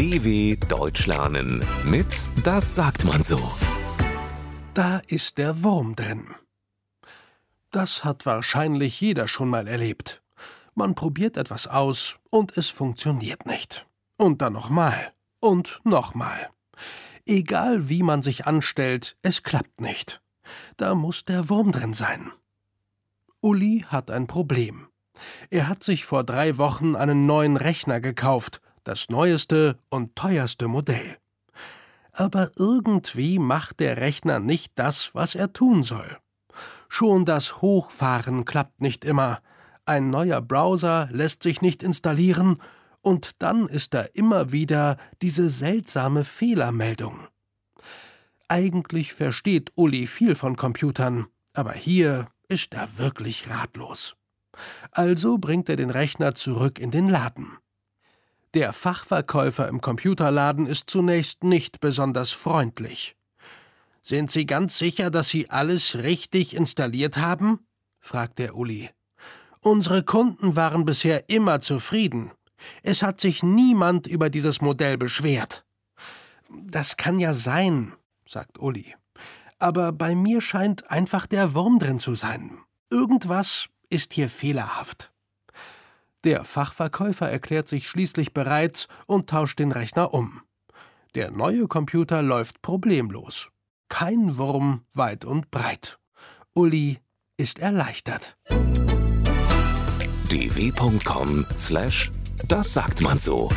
DW Deutsch lernen mit Das sagt man so. Da ist der Wurm drin. Das hat wahrscheinlich jeder schon mal erlebt. Man probiert etwas aus und es funktioniert nicht. Und dann nochmal und nochmal. Egal wie man sich anstellt, es klappt nicht. Da muss der Wurm drin sein. Uli hat ein Problem. Er hat sich vor drei Wochen einen neuen Rechner gekauft, das neueste und teuerste Modell. Aber irgendwie macht der Rechner nicht das, was er tun soll. Schon das Hochfahren klappt nicht immer, ein neuer Browser lässt sich nicht installieren, und dann ist da immer wieder diese seltsame Fehlermeldung. Eigentlich versteht Uli viel von Computern, aber hier ist er wirklich ratlos. Also bringt er den Rechner zurück in den Laden. Der Fachverkäufer im Computerladen ist zunächst nicht besonders freundlich. Sind Sie ganz sicher, dass Sie alles richtig installiert haben? fragt der Uli. Unsere Kunden waren bisher immer zufrieden. Es hat sich niemand über dieses Modell beschwert. Das kann ja sein, sagt Uli. Aber bei mir scheint einfach der Wurm drin zu sein. Irgendwas ist hier fehlerhaft. Der Fachverkäufer erklärt sich schließlich bereit und tauscht den Rechner um. Der neue Computer läuft problemlos. Kein Wurm weit und breit. Uli ist erleichtert. dw.com/das sagt man so.